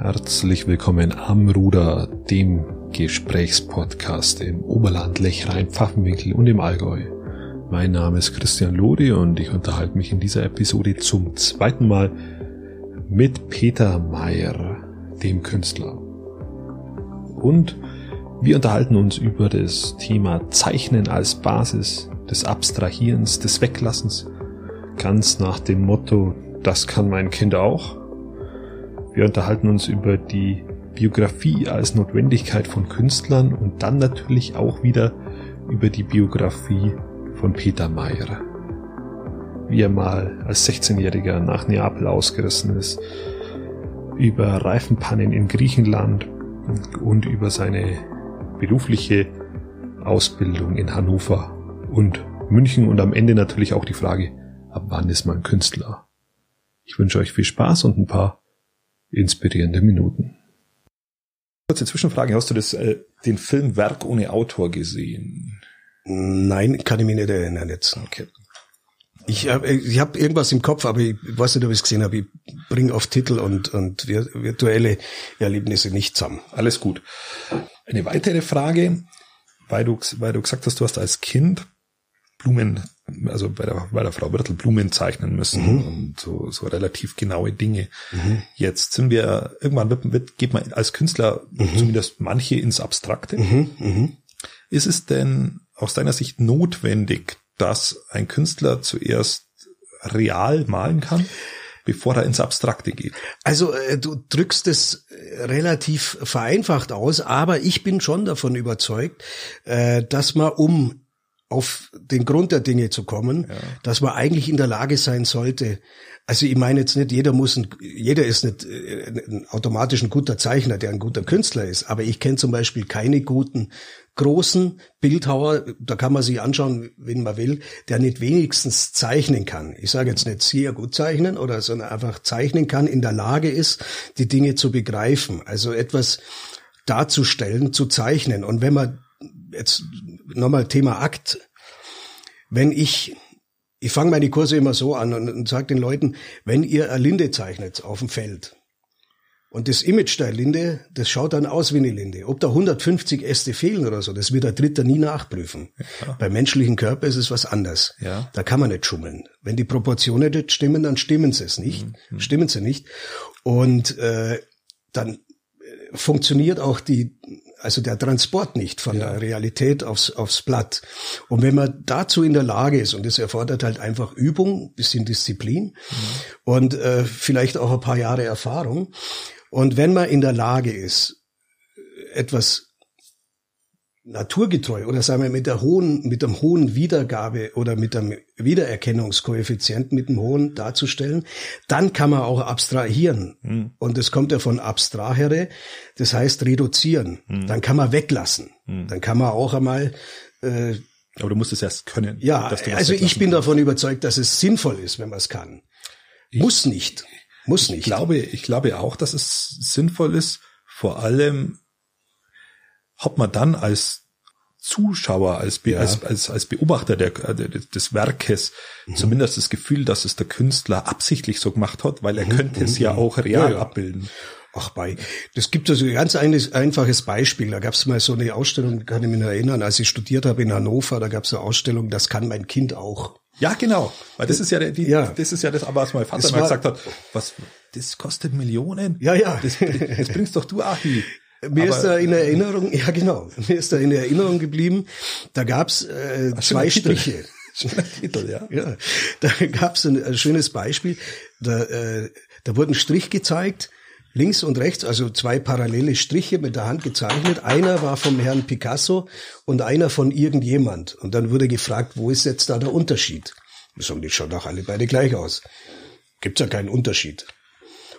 Herzlich willkommen am Ruder, dem Gesprächspodcast im Oberland, Lechrein, Pfaffenwinkel und im Allgäu. Mein Name ist Christian Lodi und ich unterhalte mich in dieser Episode zum zweiten Mal mit Peter Mayer, dem Künstler. Und wir unterhalten uns über das Thema Zeichnen als Basis des Abstrahierens, des Weglassens, ganz nach dem Motto, das kann mein Kind auch. Wir unterhalten uns über die Biografie als Notwendigkeit von Künstlern und dann natürlich auch wieder über die Biografie von Peter Mayer. Wie er mal als 16-Jähriger nach Neapel ausgerissen ist, über Reifenpannen in Griechenland und über seine berufliche Ausbildung in Hannover und München und am Ende natürlich auch die Frage, ab wann ist man Künstler? Ich wünsche euch viel Spaß und ein paar inspirierende Minuten. Kurze Zwischenfrage, hast du das, äh, den Film Werk ohne Autor gesehen? Nein, kann ich mich nicht erinnern jetzt. Okay. Ich habe ich hab irgendwas im Kopf, aber ich weiß nicht, ob ich es gesehen habe. Ich bringe auf Titel und, und virtuelle Erlebnisse nicht zusammen. Alles gut. Eine weitere Frage, weil du, weil du gesagt hast, du hast als Kind Blumen, also bei der, bei der Frau Wirtel Blumen zeichnen müssen mhm. und so, so relativ genaue Dinge. Mhm. Jetzt sind wir, irgendwann wird, wird, geht man als Künstler mhm. zumindest manche ins Abstrakte. Mhm. Mhm. Ist es denn aus deiner Sicht notwendig, dass ein Künstler zuerst real malen kann? bevor er ins Abstrakte geht. Also äh, du drückst es relativ vereinfacht aus, aber ich bin schon davon überzeugt, äh, dass man, um auf den Grund der Dinge zu kommen, ja. dass man eigentlich in der Lage sein sollte. Also ich meine jetzt nicht, jeder muss ein, jeder ist nicht äh, automatisch ein guter Zeichner, der ein guter Künstler ist, aber ich kenne zum Beispiel keine guten großen Bildhauer, da kann man sich anschauen, wen man will, der nicht wenigstens zeichnen kann. Ich sage jetzt nicht sehr gut zeichnen oder, sondern einfach zeichnen kann, in der Lage ist, die Dinge zu begreifen, also etwas darzustellen, zu zeichnen. Und wenn man jetzt nochmal Thema Akt. Wenn ich, ich fange meine Kurse immer so an und, und sage den Leuten, wenn ihr eine Linde zeichnet auf dem Feld und das Image der Linde, das schaut dann aus wie eine Linde. Ob da 150 Äste fehlen oder so, das wird der Dritter nie nachprüfen. Ja. Beim menschlichen Körper ist es was anderes. Ja. Da kann man nicht schummeln. Wenn die Proportionen nicht stimmen, dann stimmen sie es nicht. Mhm. Stimmen sie nicht. Und äh, dann äh, funktioniert auch die also der Transport nicht von ja. der Realität aufs, aufs Blatt. Und wenn man dazu in der Lage ist, und das erfordert halt einfach Übung, bisschen Disziplin mhm. und äh, vielleicht auch ein paar Jahre Erfahrung. Und wenn man in der Lage ist, etwas naturgetreu oder sagen wir mit der hohen, mit dem hohen Wiedergabe oder mit dem Wiedererkennungskoeffizienten, mit dem hohen darzustellen, dann kann man auch abstrahieren. Mhm. Und das kommt ja von abstrahere, das heißt reduzieren. Mhm. Dann kann man weglassen. Mhm. Dann kann man auch einmal äh, aber du musst es erst können. Ja, also ich bin kannst. davon überzeugt, dass es sinnvoll ist, wenn man es kann. Ich, Muss nicht. Muss nicht. Ich glaube, ich glaube auch, dass es sinnvoll ist, vor allem hat man dann als Zuschauer, als, Be ja. als, als, als Beobachter der, des Werkes mhm. zumindest das Gefühl, dass es der Künstler absichtlich so gemacht hat, weil er mhm. könnte es ja mhm. auch real ja, ja. abbilden. Ach bei, das gibt also ein ganz einfaches Beispiel. Da gab es mal so eine Ausstellung, kann ich mich noch erinnern, als ich studiert habe in Hannover, da gab es eine Ausstellung, das kann mein Kind auch. Ja, genau. Weil das ist ja, die, ja. das ist ja das, was mein Vater mal gesagt hat. Was, das kostet Millionen? Ja, ja. Das, das bringst doch du, Achi. Mir ist da in Erinnerung, ja genau, mir ist da in Erinnerung geblieben, da gab's äh, zwei Striche. Titel, ja. ja. Da gab's ein, ein schönes Beispiel. Da, äh, da wurde ein Strich gezeigt, links und rechts, also zwei parallele Striche mit der Hand gezeichnet. Einer war vom Herrn Picasso und einer von irgendjemand. Und dann wurde gefragt, wo ist jetzt da der Unterschied? Sagen, die schauen doch alle beide gleich aus. Gibt's ja keinen Unterschied.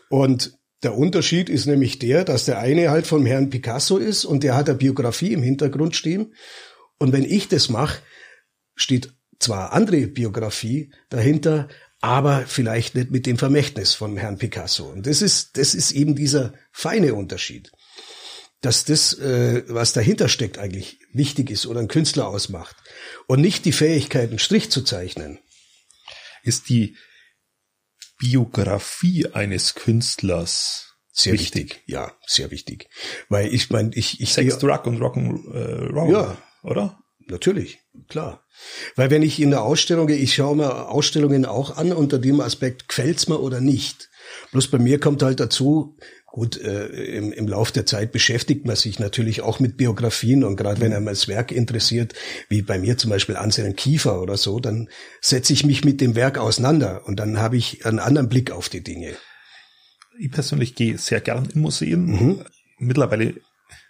Und der Unterschied ist nämlich der, dass der eine halt vom Herrn Picasso ist und der hat eine Biografie im Hintergrund stehen. Und wenn ich das mache, steht zwar andere Biografie dahinter, aber vielleicht nicht mit dem Vermächtnis von Herrn Picasso. Und das ist, das ist eben dieser feine Unterschied. Dass das, äh, was dahinter steckt, eigentlich wichtig ist oder ein Künstler ausmacht. Und nicht die Fähigkeit, einen Strich zu zeichnen. Ist die Biografie eines Künstlers Sehr wichtig. wichtig. Ja, sehr wichtig. Weil ich meine, ich, ich Sex, Drug und Rock'n'Roll. Äh, ja, oder? Natürlich, klar. Weil wenn ich in der Ausstellung gehe, ich schaue mir Ausstellungen auch an unter dem Aspekt, gefällt's mir oder nicht. Bloß bei mir kommt halt dazu, gut, äh, im, im Lauf der Zeit beschäftigt man sich natürlich auch mit Biografien und gerade wenn einem das Werk interessiert, wie bei mir zum Beispiel Anselm Kiefer oder so, dann setze ich mich mit dem Werk auseinander und dann habe ich einen anderen Blick auf die Dinge. Ich persönlich gehe sehr gern in Museen. Mhm. Mittlerweile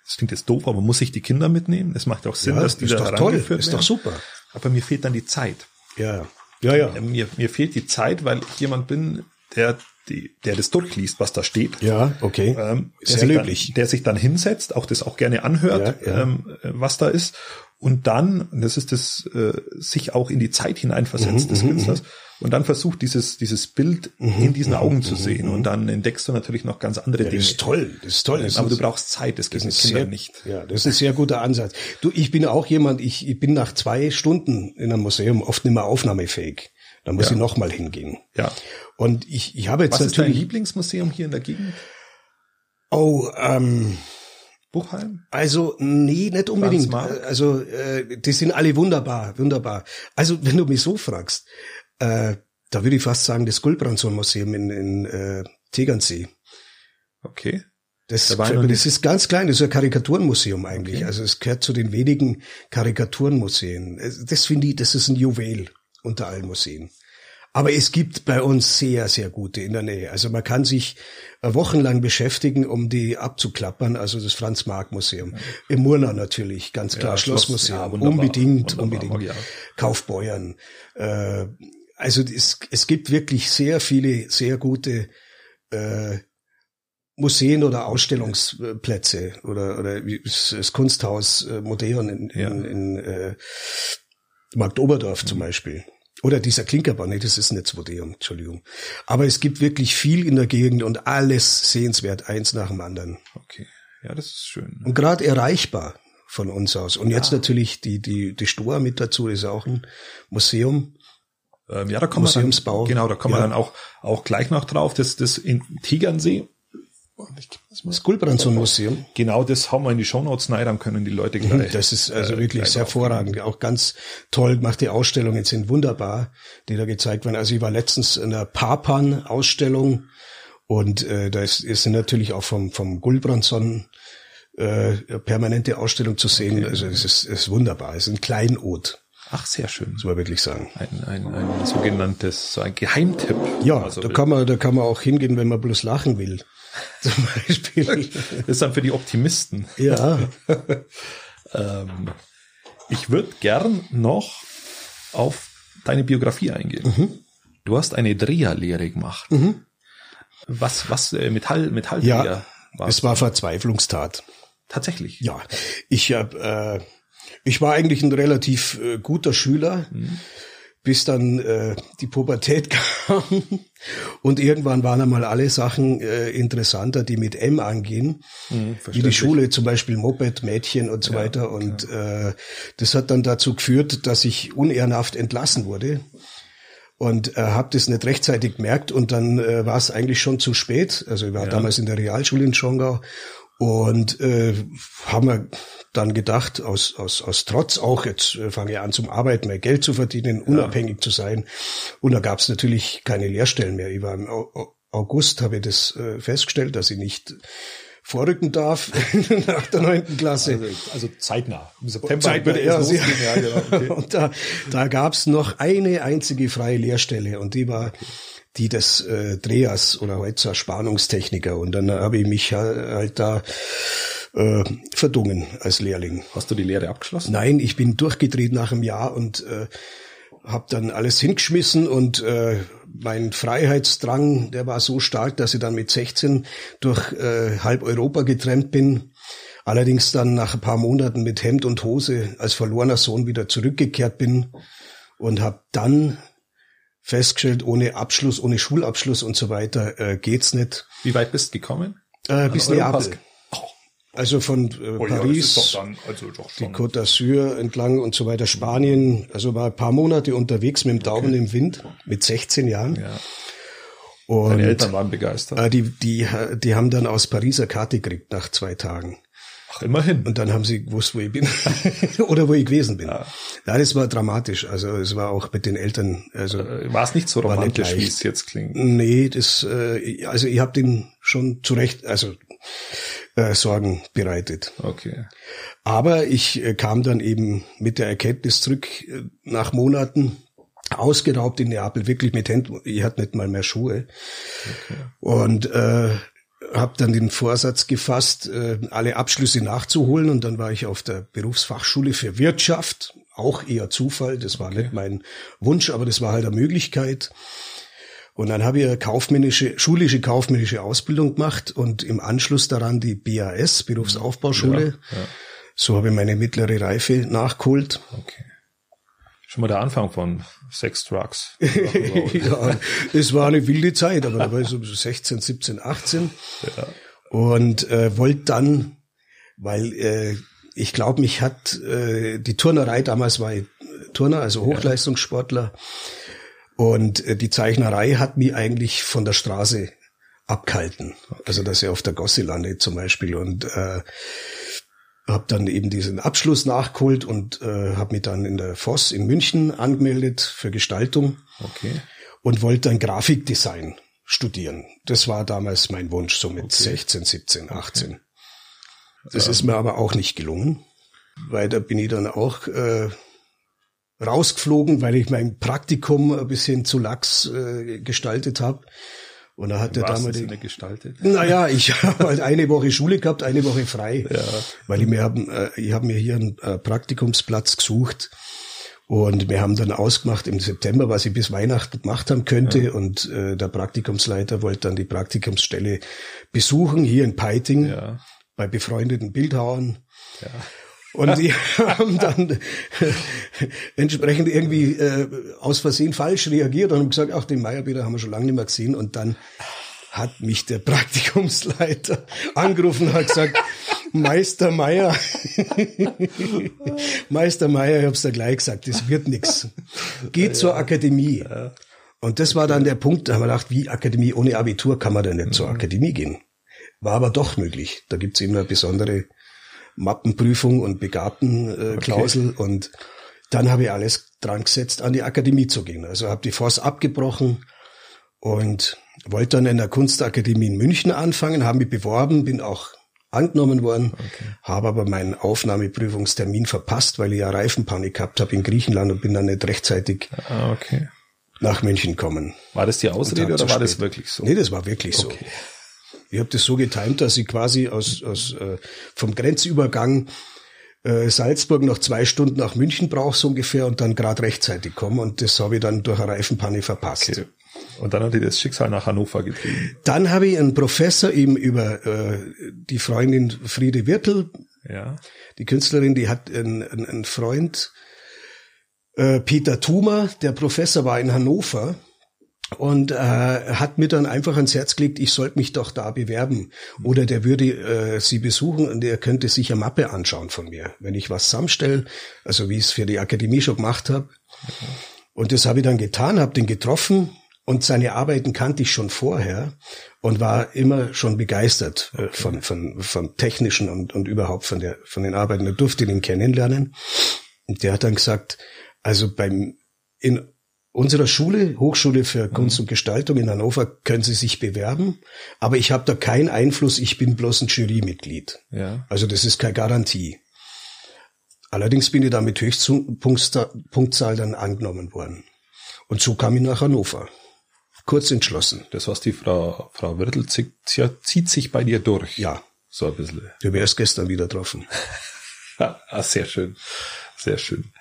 das klingt jetzt doof, aber muss ich die Kinder mitnehmen? Es macht auch Sinn, ja, dass die ist da doch toll, ist werden. doch super. Aber mir fehlt dann die Zeit. Ja, ja, ja. Mir, mir fehlt die Zeit, weil ich jemand bin, der die, der das durchliest, was da steht. Ja, okay. Ähm, Sehr der löblich. Dann, der sich dann hinsetzt, auch das auch gerne anhört, ja, ja. Ähm, was da ist. Und dann, das ist das, äh, sich auch in die Zeit hineinversetzt mhm, des mhm, Künstlers. Mhm und dann versucht dieses, dieses Bild mhm, in diesen Augen zu sehen und dann entdeckst du natürlich noch ganz andere ja, Dinge. Das ist toll, das ist toll. Das aber ist, du brauchst Zeit, das geht mit Kindern sehr, nicht. Ja, das ist ein sehr guter Ansatz. Du, ich bin auch jemand, ich, ich bin nach zwei Stunden in einem Museum oft nicht mehr aufnahmefähig. Da muss ja. ich nochmal hingehen. Ja. Und ich, ich habe jetzt Was natürlich. ist dein Lieblingsmuseum hier in der Gegend? Oh, ähm, Buchheim? Also, nee, nicht unbedingt. Also, äh, die sind alle wunderbar, wunderbar. Also, wenn du mich so fragst, äh, da würde ich fast sagen, das Gulbranson-Museum in, in äh, Tegernsee. Okay. Das, da das ist ganz klein, das ist ein Karikaturenmuseum eigentlich. Okay. Also es gehört zu den wenigen Karikaturenmuseen. Das finde ich, das ist ein Juwel unter allen Museen. Aber es gibt bei uns sehr, sehr gute in der Nähe. Also man kann sich wochenlang beschäftigen, um die abzuklappern. Also das Franz-Marc-Museum. Ja. Im Murnau natürlich, ganz klar. Ja, Schlossmuseum. ja, unbedingt, wunderbar, unbedingt. Ja. Kaufbeuern. Äh, also es, es gibt wirklich sehr viele, sehr gute äh, Museen oder Ausstellungsplätze oder, oder das Kunsthaus äh, Modern in, in, in äh, Markt Oberdorf mhm. zum Beispiel. Oder dieser Klinkerbau, nee, das ist nicht Museum, Entschuldigung. Aber es gibt wirklich viel in der Gegend und alles sehenswert, eins nach dem anderen. Okay, ja, das ist schön. Und gerade erreichbar von uns aus. Und jetzt natürlich die, die, die Stoa mit dazu, ist auch ein Museum. Ähm, ja, da kommen wir dann, genau, da kommen ja. wir dann auch, auch gleich noch drauf. Das, das in Tegernsee. Das Gulbranson-Museum. Genau, das haben wir in die Shownotes rein, dann können die Leute gleich. Das ist also äh, wirklich sehr hervorragend. Auch ganz toll gemacht. Die Ausstellungen sind wunderbar, die da gezeigt werden. Also ich war letztens in der Papan-Ausstellung und äh, da ist, ist natürlich auch vom, vom Gulbranson äh, permanente Ausstellung zu sehen. Okay. Also es ist, ist wunderbar. Es ist ein Kleinod. Ach, sehr schön. Muss man wirklich sagen. Ein, ein, ein sogenanntes, so ein Geheimtipp. Ja, also da kann man, da kann man auch hingehen, wenn man bloß lachen will. Zum Beispiel. Das ist dann für die Optimisten. Ja. ähm, ich würde gern noch auf deine Biografie eingehen. Mhm. Du hast eine Dreherlehre gemacht. Mhm. Was, was, äh, Metall, Metalldreher? Ja, es war Verzweiflungstat. Tatsächlich? Ja. Ich habe äh, ich war eigentlich ein relativ äh, guter Schüler, mhm. Bis dann äh, die Pubertät kam. Und irgendwann waren einmal alle Sachen äh, interessanter, die mit M angehen, mhm, wie die Schule, zum Beispiel Moped, Mädchen und so ja, weiter. Und äh, das hat dann dazu geführt, dass ich unehrenhaft entlassen wurde und äh, habe das nicht rechtzeitig gemerkt und dann äh, war es eigentlich schon zu spät. Also ich war ja. damals in der Realschule in Schongau und äh, haben wir dann gedacht, aus, aus, aus Trotz auch, jetzt äh, fange ich an zum Arbeiten, mehr Geld zu verdienen, unabhängig ja. zu sein. Und da gab es natürlich keine Lehrstellen mehr. Ich war im August, habe ich das äh, festgestellt, dass ich nicht vorrücken darf nach der neunten Klasse. Also, also zeitnah. Im September Zeitnah, ja, ja, genau. Okay. Und da, da gab es noch eine einzige freie Lehrstelle und die war okay die des äh, Drehers oder heute Spannungstechniker. Und dann habe ich mich halt, halt da äh, verdungen als Lehrling. Hast du die Lehre abgeschlossen? Nein, ich bin durchgedreht nach einem Jahr und äh, habe dann alles hingeschmissen und äh, mein Freiheitsdrang, der war so stark, dass ich dann mit 16 durch äh, halb Europa getrennt bin. Allerdings dann nach ein paar Monaten mit Hemd und Hose als verlorener Sohn wieder zurückgekehrt bin und habe dann festgestellt, ohne Abschluss, ohne Schulabschluss und so weiter äh, geht's nicht. Wie weit bist du gekommen? Äh, bis Neapel. Also von äh, oh, Paris, ja, dann, also die Côte d'Azur entlang und so weiter, Spanien. Also war ein paar Monate unterwegs mit dem Daumen okay. im Wind, mit 16 Jahren. Ja. Und Deine Eltern waren begeistert. Äh, die, die, die haben dann aus Pariser Karte gekriegt nach zwei Tagen. Ach, immerhin. Und dann haben sie gewusst, wo ich bin. Oder wo ich gewesen bin. Ja. ja. das war dramatisch. Also es war auch mit den Eltern. Also äh, war es nicht so romantisch, nicht wie es jetzt klingt? Nee, das, äh, also ich habe den schon zurecht, also äh, Sorgen bereitet. Okay. Aber ich äh, kam dann eben mit der Erkenntnis zurück äh, nach Monaten ausgeraubt in Neapel, wirklich mit Händen. Ich hatte nicht mal mehr Schuhe. Okay. Und äh, habe dann den Vorsatz gefasst, äh, alle Abschlüsse nachzuholen und dann war ich auf der Berufsfachschule für Wirtschaft, auch eher Zufall, das war okay. nicht mein Wunsch, aber das war halt eine Möglichkeit. Und dann habe ich eine kaufmännische, schulische kaufmännische Ausbildung gemacht und im Anschluss daran die BAS, Berufsaufbauschule. Ja, ja. So habe ich meine mittlere Reife nachgeholt. Okay. Schon mal der Anfang von Sex, Drugs. ja, es war eine wilde Zeit, aber da war ich so 16, 17, 18 ja. und äh, wollte dann, weil äh, ich glaube, mich hat äh, die Turnerei damals war ich Turner, also Hochleistungssportler und äh, die Zeichnerei hat mich eigentlich von der Straße abgehalten. Okay. Also dass ich auf der Gosse lande zum Beispiel und äh, habe dann eben diesen Abschluss nachgeholt und äh, habe mich dann in der Voss in München angemeldet für Gestaltung. Okay. Und wollte dann Grafikdesign studieren. Das war damals mein Wunsch, so mit okay. 16, 17, 18. Okay. Das ist mir aber auch nicht gelungen, weil da bin ich dann auch äh, rausgeflogen, weil ich mein Praktikum ein bisschen zu lax äh, gestaltet habe. Und da hat der damalige gestaltet. Naja, ich habe halt eine Woche Schule gehabt, eine Woche frei, ja. weil ich mir haben, äh, ich habe mir hier einen äh, Praktikumsplatz gesucht und wir haben dann ausgemacht im September, was ich bis Weihnachten gemacht haben könnte ja. und äh, der Praktikumsleiter wollte dann die Praktikumsstelle besuchen hier in Peiting ja. bei befreundeten Bildhauern. Ja. Und die haben dann äh, entsprechend irgendwie äh, aus Versehen falsch reagiert und haben gesagt, ach, den Meyerbilder haben wir schon lange nicht mehr gesehen. Und dann hat mich der Praktikumsleiter angerufen und hat gesagt, Meister Meier, Meister Meier, ich hab's da gleich gesagt, das wird nix. Geht ja, zur Akademie. Ja. Und das war dann der Punkt, da haben wir gedacht, wie Akademie, ohne Abitur kann man denn nicht mhm. zur Akademie gehen. War aber doch möglich. Da gibt's immer besondere Mappenprüfung und Begabtenklausel okay. und dann habe ich alles dran gesetzt, an die Akademie zu gehen. Also habe die Force abgebrochen und wollte dann in der Kunstakademie in München anfangen, habe mich beworben, bin auch angenommen worden, okay. habe aber meinen Aufnahmeprüfungstermin verpasst, weil ich ja Reifenpanik gehabt habe in Griechenland und bin dann nicht rechtzeitig ah, okay. nach München gekommen. War das die Ausrede oder war das wirklich so? Nee, das war wirklich okay. so. Ich habe das so getimt, dass ich quasi aus, aus äh, vom Grenzübergang äh, Salzburg noch zwei Stunden nach München brauche so ungefähr und dann gerade rechtzeitig komme und das habe ich dann durch eine Reifenpanne verpasst. Okay. Und dann hat die das Schicksal nach Hannover getrieben. Dann habe ich einen Professor eben über äh, die Freundin Friede Wirtel, ja. die Künstlerin, die hat einen, einen Freund, äh, Peter Thumer, der Professor war in Hannover und äh, hat mir dann einfach ans Herz gelegt, ich sollte mich doch da bewerben. Oder der würde äh, sie besuchen und er könnte sich eine Mappe anschauen von mir, wenn ich was zusammenstelle, also wie ich es für die Akademie schon gemacht habe. Und das habe ich dann getan, habe den getroffen und seine Arbeiten kannte ich schon vorher und war immer schon begeistert äh, von, von, von technischen und, und überhaupt von, der, von den Arbeiten. Da durfte ihn kennenlernen. Und der hat dann gesagt, also beim, in unserer Schule, Hochschule für Kunst und Gestaltung in Hannover, können Sie sich bewerben. Aber ich habe da keinen Einfluss, ich bin bloß ein Jurymitglied. Ja. Also das ist keine Garantie. Allerdings bin ich da mit Höchstpunktzahl dann angenommen worden. Und so kam ich nach Hannover. Kurz entschlossen. Das heißt, die Frau, Frau Wirtel zieht, zieht sich bei dir durch. Ja. So ein bisschen. Du wärst gestern wieder getroffen. ah, sehr schön. Sehr schön.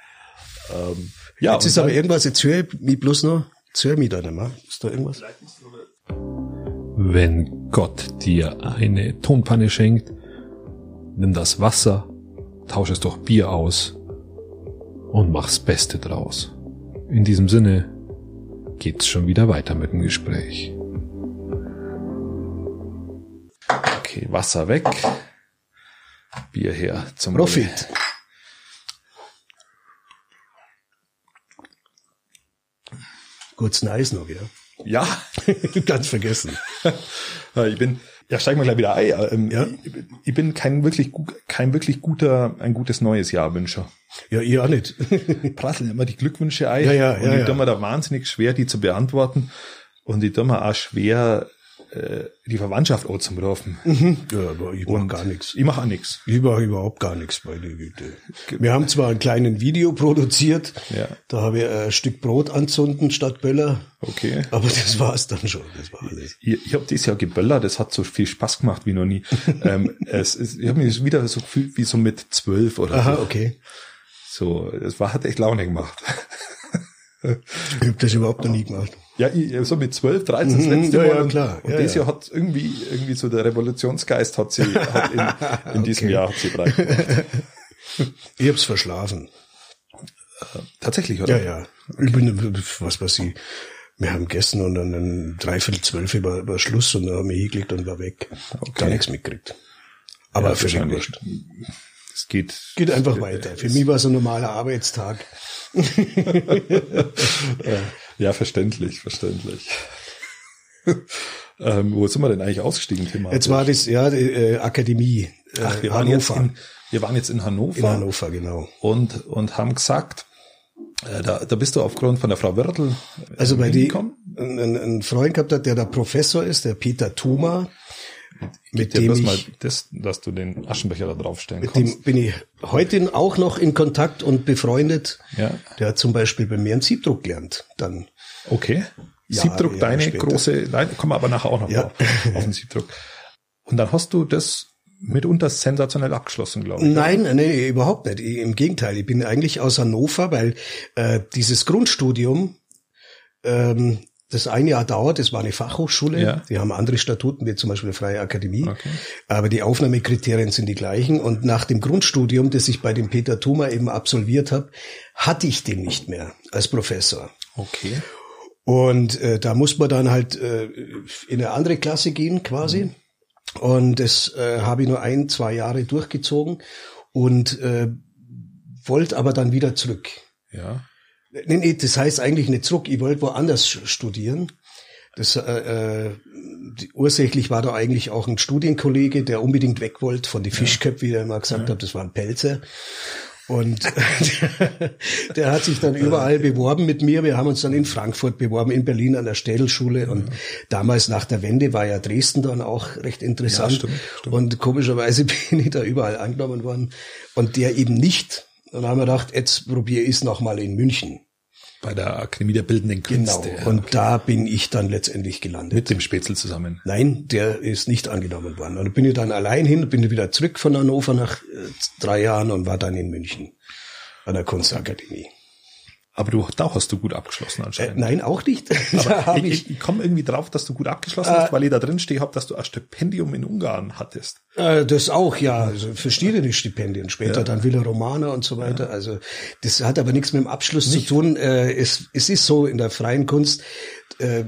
Ähm, ja, jetzt ist aber irgendwas, jetzt höre ich mich bloß noch, jetzt höre ich mich da nicht mehr. Ist da irgendwas? Wenn Gott dir eine Tonpanne schenkt, nimm das Wasser, tausch es durch Bier aus und mach's Beste draus. In diesem Sinne geht's schon wieder weiter mit dem Gespräch. Okay, Wasser weg. Bier her zum Profit. Wolle. Kurz nice noch, ja. Ja, Ganz vergessen. ich bin, ja, steigen wir gleich wieder ein. Ähm, ja? ich, ich, bin kein wirklich, kein wirklich guter, ein gutes neues Jahr Wünscher. Ja, ihr auch nicht. Prasseln immer die Glückwünsche ein. Ja, ja, und ja, ich ja. tue mir da wahnsinnig schwer, die zu beantworten. Und ich tue mir auch schwer, äh, die Verwandtschaft auch zum rufen. Mhm. Ja, aber ich mach gar nichts. Ich mache auch nichts. Ich mache überhaupt gar nichts bei der Güte. Wir haben zwar ein kleines Video produziert, Ja. da habe ich ein Stück Brot anzünden statt Böller, Okay. aber das war's dann schon. Das war alles. Ich, ich habe dieses Jahr geböllert, das hat so viel Spaß gemacht wie noch nie. ähm, es ist, ich habe mich wieder so gefühlt wie so mit zwölf oder Aha, so. okay. So, es war, hat echt Laune gemacht. Ich habe das überhaupt noch nie gemacht. Ja, ich, so mit 12, 13, das Mhm, letzte ja, Mal. ja, und, klar. Und Ja, dieses ja. Jahr hat irgendwie, irgendwie so der Revolutionsgeist hat sie, hat in, in diesem Okay. Jahr hat sie breit gemacht. Ich hab's verschlafen. Tatsächlich, oder? Ja, ja. Ich bin, was weiß ich. Wir haben gegessen und dann ein Dreiviertel zwölf war, war Schluss und dann haben wir hingelegt und war weg. Gar nichts mitgekriegt. Aber Ja, völlig wahrscheinlich. wurscht. Es geht. Geht einfach weiter. Für mich war es ein normaler Arbeitstag. Ja, verständlich, verständlich. ähm, wo sind wir denn eigentlich ausgestiegen, Thema? Jetzt war das, ja, die, äh, Akademie. Äh, Ach, wir waren jetzt Hannover. in, wir waren jetzt in Hannover. in Hannover, genau. und, und haben gesagt, äh, da, da bist du aufgrund von der Frau Wirtel äh, Also bei die, ein, ein Freund gehabt hat, der da Professor ist, der Peter Thoma, mit dem bloß ich, mal das, dass du den Aschenbecher da draufstellen mit kannst. dem bin ich heute auch noch in Kontakt und befreundet. Ja. Der hat zum Beispiel bei mir einen Siebdruck gelernt, dann. Okay. Jahre, Siebdruck, Jahre deine später. große, nein, kommen wir aber nachher auch noch Ja. drauf, auf den Siebdruck. Und dann hast du das mitunter sensationell abgeschlossen, glaube ich. Nein, nein, nee, überhaupt nicht. Ich- Im Gegenteil, ich bin eigentlich aus Hannover, weil äh, dieses Grundstudium, ähm, das ein Jahr dauert, das war eine Fachhochschule, Ja. die haben andere Statuten, wie zum Beispiel eine Freie Akademie, Okay. aber die Aufnahmekriterien sind die gleichen. Und nach dem Grundstudium, das ich bei dem Peter Thoma eben absolviert habe, hatte ich den nicht mehr als Professor. Okay. Und äh, da muss man dann halt äh, in eine andere Klasse gehen quasi. Und das äh, habe ich nur ein, zwei Jahre durchgezogen und äh, wollte aber dann wieder zurück. Ja. Nee, nee, das heißt eigentlich nicht zurück, ich wollte woanders studieren. Das, äh, äh, die, ursächlich war da eigentlich auch ein Studienkollege, der unbedingt weg wollte von die Fischköpfe, wie er immer gesagt hat, das waren Pelze. Und der, der hat sich dann überall beworben mit mir. Wir haben uns dann in Frankfurt beworben, in Berlin an der Städelschule. Und damals nach der Wende war ja Dresden dann auch recht interessant. Ja, stimmt, stimmt. Und komischerweise bin ich da überall angenommen worden. Und der eben nicht. Und dann haben wir gedacht, jetzt probiere ich es nochmal in München. Bei der Akademie der Bildenden Genau. Künste. ja. Und da bin ich dann letztendlich gelandet. mit dem Spätzle zusammen. Nein, der ist nicht angenommen worden. Und bin ich dann allein hin, bin wieder zurück von Hannover nach äh, drei Jahren und war dann in München an der Kunstakademie. Aber du, da hast du gut abgeschlossen Äh, anscheinend. nein, auch nicht. hab ich, ich, ich, komme irgendwie drauf, dass du gut abgeschlossen hast, weil ich da drin stehe habe, dass du ein Stipendium in Ungarn hattest. äh, das auch, ja, also verschiedene Stipendien. Später dann Villa Romana und so weiter. Also das hat aber nichts mit dem Abschluss zu tun. Äh, es, es ist so, in der freien Kunst äh,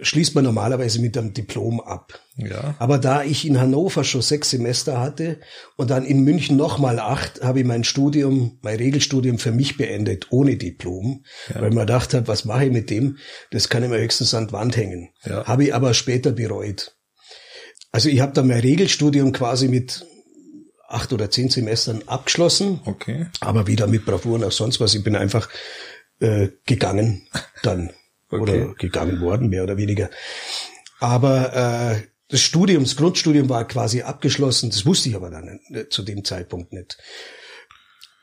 schließt man normalerweise mit einem Diplom ab. Ja. Aber da ich in Hannover schon sechs Semester hatte und dann in München nochmal acht, habe ich mein Studium, mein Regelstudium für mich beendet, ohne Diplom, weil man gedacht hat, was mache ich mit dem? Das kann ich mir höchstens an die Wand hängen. Ja. Habe ich aber später bereut. Also ich habe dann mein Regelstudium quasi mit acht oder zehn Semestern abgeschlossen, Okay. aber wieder mit Bravour nach sonst was. Ich bin einfach äh, gegangen dann Okay. oder gegangen worden, mehr oder weniger. Aber äh, das Studium, das Grundstudium war quasi abgeschlossen. Das wusste ich aber dann nicht, zu dem Zeitpunkt nicht.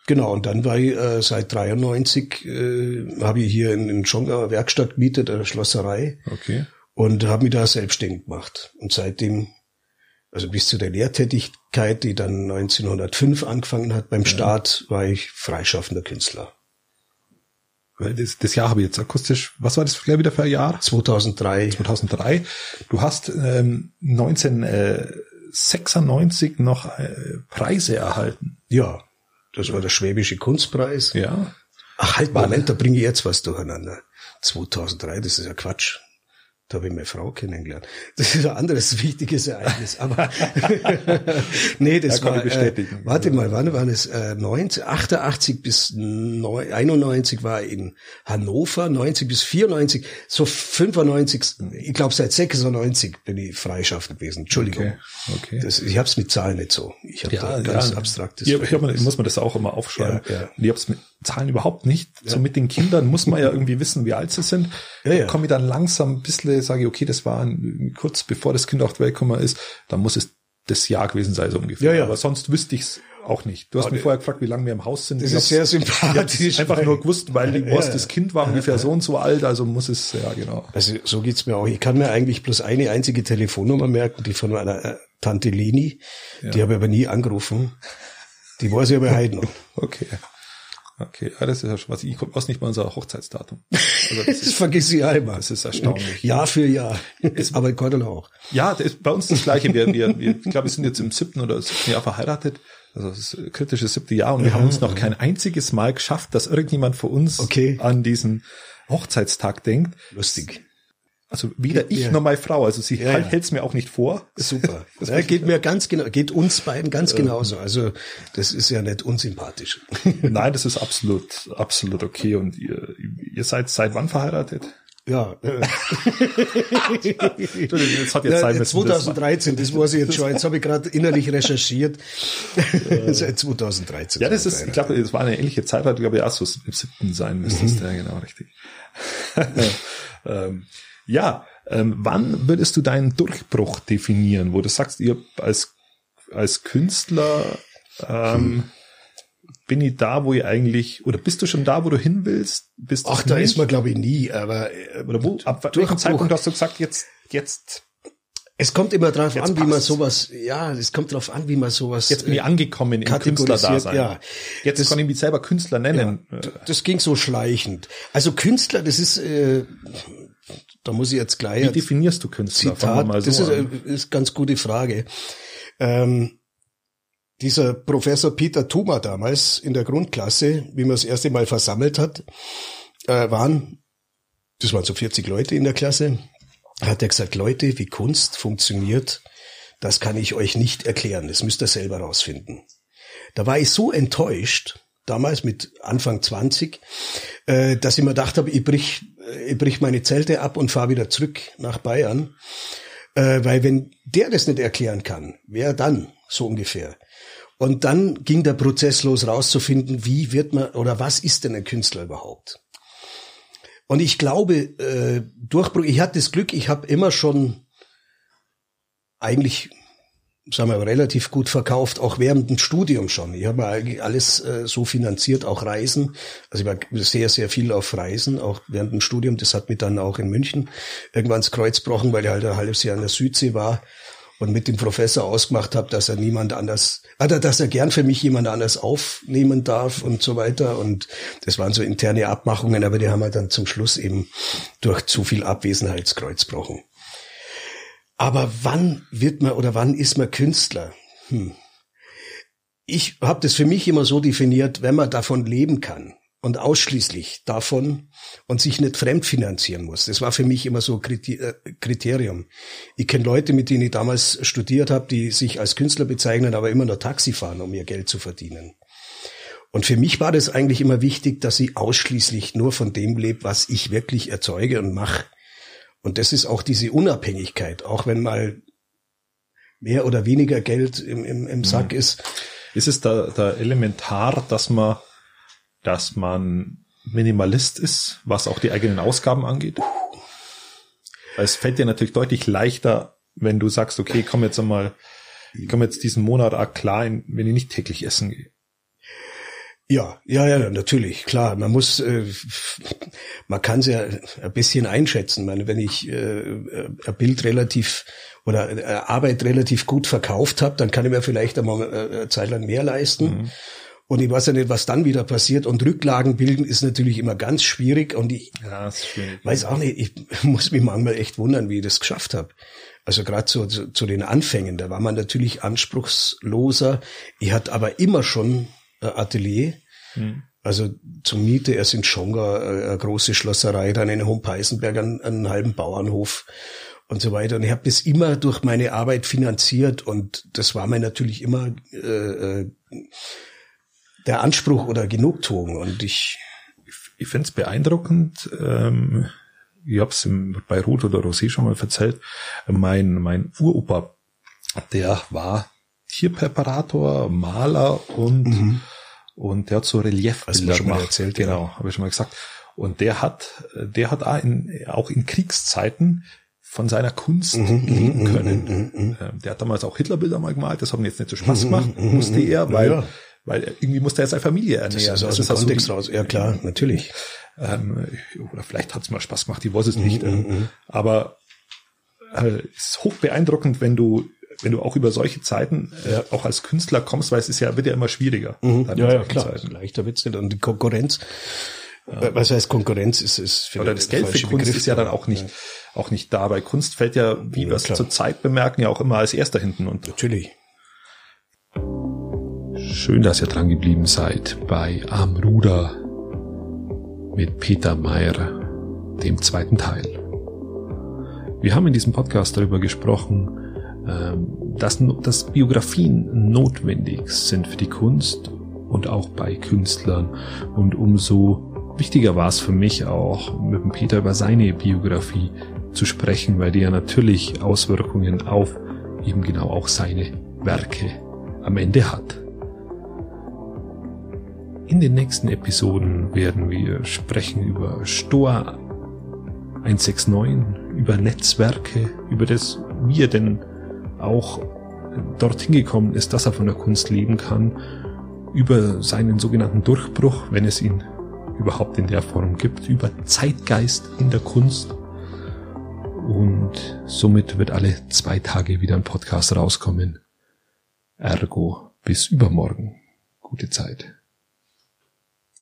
Genau, und dann war ich äh, seit 93, äh, habe ich hier in, in Schongauer Werkstatt gemietet, eine Schlosserei, Okay. und habe mich da selbstständig gemacht. Und seitdem, also bis zu der Lehrtätigkeit, die dann 1905 angefangen hat beim Staat, war ich freischaffender Künstler. Weil Das, das Jahr habe ich jetzt akustisch, was war das gleich wieder für ein Jahr? 2003. 2003. Du hast ähm, 1996 noch äh, Preise erhalten. Ja, das war der Schwäbische Kunstpreis. Ja. Ach halt, Moment, da bringe ich jetzt was durcheinander. 2003, das ist ja Quatsch. Da habe ich meine Frau kennengelernt. Das ist ein anderes wichtiges Ereignis. Aber nee, das war. Äh, warte mal, wann waren es? Äh, 90, 88 bis 9, 91 war in Hannover, 90 bis 94, so 95. Ich glaube seit 96 bin ich freischaffend gewesen. Entschuldigung. Okay. okay. Das, ich habe es mit Zahlen nicht so. Ich habe ja, ganz ja, abstraktes. Ja, hier muss man das auch immer aufschreiben. Ja, ja. Ich habe es mit Zahlen überhaupt nicht. Ja. So mit den Kindern muss man ja irgendwie wissen, wie alt sie sind. Ja, ja. Komme ich dann langsam ein bisschen, sage ich, okay, das war ein, kurz bevor das Kind auf die Welt gekommen ist, dann muss es das Jahr gewesen sein, so ungefähr. Ja, ja. Aber sonst wüsste ich es auch nicht. Du hast Aber mich vorher gefragt, wie lange wir im Haus sind. Das ist sehr sympathisch. Einfach nur gewusst, weil ja, ja. das Kind war ungefähr so und so alt, also muss es, ja genau. Also so geht's mir auch. Ich kann mir eigentlich bloß eine einzige Telefonnummer merken, die von meiner äh, Tante Leni. Die habe ich aber nie angerufen. Die weiß ich aber heute noch. Okay. Okay, ja, das ist ja schon was. Ich weiß nicht mal unser Hochzeitsdatum. Also das, das vergiss ich einmal. Das ist erstaunlich. Jahr für Jahr. Ist, aber in Kordel auch. Ja, das ist bei uns das Gleiche. Wir, wir, wir ich glaube, wir sind jetzt im siebten oder siebten Jahr verheiratet. Also das kritisches siebte Jahr und wir haben uns noch kein einziges Mal geschafft, dass irgendjemand von uns okay. an diesen Hochzeitstag denkt. Lustig. Also weder ich ja. noch meine Frau. Also sie ja, hält es mir auch nicht vor. Super. Das ja, geht mir ganz genau, geht uns beiden ganz genauso. Also das ist ja nicht unsympathisch. Nein, das ist absolut, absolut okay. Und ihr, ihr seid seit wann verheiratet? Ja. Äh. das hat jetzt sein 2013, das weiß ich jetzt schon. Jetzt habe ich gerade innerlich recherchiert. Seit 2013. Ja, das ist, ich glaube, es war eine ähnliche Zeit, glaube ich auch so im siebten sein müsstest. Mhm. Ja, genau, richtig. ähm, ja, ähm, wann würdest du deinen Durchbruch definieren, wo du sagst, ihr als, als Künstler ähm, bin ich da, wo ich eigentlich, oder bist du schon da, wo du hin willst? Bist Ach, da ist man glaube ich nie, aber äh, oder wo, ab welchem Zeitpunkt hast du gesagt, jetzt, jetzt es kommt immer drauf an, wie man sowas, ja, es kommt drauf an, wie man sowas. Jetzt bin ich angekommen im Künstlerdasein. Ja. Jetzt das, kann ich mich selber Künstler nennen. Ja, das ging so schleichend. Also Künstler, das ist, äh, da muss ich jetzt gleich. Wie definierst du Künstler? Zitat, so das ist, äh, ist ganz gute Frage. Ähm, dieser Professor Peter Thuma damals in der Grundklasse, wie man das erste Mal versammelt hat, äh, waren, das waren so 40 Leute in der Klasse, hat er gesagt, Leute, wie Kunst funktioniert, das kann ich euch nicht erklären, das müsst ihr selber rausfinden. Da war ich so enttäuscht, damals mit Anfang 20, äh, dass ich mir gedacht habe, ich brich, ich brich meine Zelte ab und fahre wieder zurück nach Bayern. Äh, weil wenn der das nicht erklären kann, wer dann so ungefähr? Und dann ging der Prozess los, rauszufinden, wie wird man oder was ist denn ein Künstler überhaupt? Und ich glaube, äh, Durchbruch, ich hatte das Glück, ich habe immer schon eigentlich sagen wir, relativ gut verkauft, auch während dem Studium schon. Ich habe alles äh, so finanziert, auch Reisen. Also ich war sehr, sehr viel auf Reisen, auch während dem Studium. Das hat mich dann auch in München irgendwann ins Kreuz gebrochen, weil ich halt ein halbes Jahr in der Südsee war und mit dem Professor ausgemacht habe, dass er niemand anders, oder dass er gern für mich jemand anders aufnehmen darf und so weiter. Und das waren so interne Abmachungen, aber die haben wir dann zum Schluss eben durch zu viel Abwesenheitskreuz gebrochen. Aber wann wird man oder wann ist man Künstler? Hm. Ich habe das für mich immer so definiert, wenn man davon leben kann und ausschließlich davon und sich nicht fremdfinanzieren muss. Das war für mich immer so äh, Kriterium. Ich kenne Leute, mit denen ich damals studiert habe, die sich als Künstler bezeichnen, aber immer nur Taxi fahren, um ihr Geld zu verdienen. Und für mich war das eigentlich immer wichtig, dass ich ausschließlich nur von dem lebe, was ich wirklich erzeuge und mache. Und das ist auch diese Unabhängigkeit, auch wenn mal mehr oder weniger Geld im, im, im Sack mhm. ist. Ist es da, da elementar, dass man, dass man Minimalist ist, was auch die eigenen Ausgaben angeht? Es fällt dir natürlich deutlich leichter, wenn du sagst, okay, komm jetzt einmal, ich komme jetzt diesen Monat auch klar, wenn ich nicht täglich essen gehe. Ja, ja, ja, natürlich, klar. Man muss, äh, man kann es ja ein bisschen einschätzen. Ich meine, wenn ich äh, ein Bild relativ oder eine Arbeit relativ gut verkauft habe, dann kann ich mir vielleicht einmal äh, eine Zeit lang mehr leisten. Mhm. Und ich weiß ja nicht, was dann wieder passiert. Und Rücklagen bilden ist natürlich immer ganz schwierig. Und ich ja, weiß auch nicht, ich muss mich manchmal echt wundern, wie ich das geschafft habe. Also gerade zu, zu, zu den Anfängen, da war man natürlich anspruchsloser. Ich hatte aber immer schon Atelier. Mhm. Also zur Miete erst in Schonga äh, eine große Schlosserei, dann in Hompeisenberg einen, einen halben Bauernhof und so weiter. Und ich habe das immer durch meine Arbeit finanziert und das war mir natürlich immer äh, äh der Anspruch oder Genugtuung. Und ich ich finde es beeindruckend. Ähm, ich habe es bei Ruth oder Rosé schon mal erzählt. Mein mein Uropa, der war Tierpräparator, Maler und mhm. Und der hat so Reliefbilder schon gemacht. erzählt, genau, ja. habe ich schon mal gesagt. Und der hat der hat auch in, auch in Kriegszeiten von seiner Kunst mhm, mhm leben mhm, können. Mhm, ähm, der hat damals auch Hitlerbilder mal gemalt, das hat mir jetzt nicht so Spaß gemacht, musste er, weil ja weil irgendwie muss er seine Familie ernähren. Das ist aus dem Kontext raus. Ja klar, natürlich. Ähm, oder vielleicht hat es mal Spaß gemacht, ich weiß es nicht. -hmm. Aber äh, ist hoch beeindruckend, wenn du wenn du auch über solche Zeiten äh, ja. auch als Künstler kommst, weil es ist ja wird ja immer schwieriger. Mhm. Ja, ja, klar. Zeiten. Leichter wird's nicht. Und die Konkurrenz, ja. was heißt Konkurrenz ist, ist für Oder das Geld für Kunst Begriff, ist ja dann auch nicht, ja. auch nicht da. Bei Kunst fällt ja, wie wir es zur Zeit bemerken, ja auch immer als erster hinten und. Natürlich. Schön, dass ihr dran geblieben seid bei Amruder mit Peter Meyer, dem zweiten Teil. Wir haben in diesem Podcast darüber gesprochen, dass, dass Biografien notwendig sind für die Kunst und auch bei Künstlern. Und umso wichtiger war es für mich auch, mit dem Peter über seine Biografie zu sprechen, weil die ja natürlich Auswirkungen auf eben genau auch seine Werke am Ende hat. In den nächsten Episoden werden wir sprechen über Stoa 169, über Netzwerke, über das, wie er denn auch dorthin gekommen ist, dass er von der Kunst leben kann, über seinen sogenannten Durchbruch, wenn es ihn überhaupt in der Form gibt, über Zeitgeist in der Kunst. Und somit wird alle zwei Tage wieder ein Podcast rauskommen. Ergo bis übermorgen. Gute Zeit.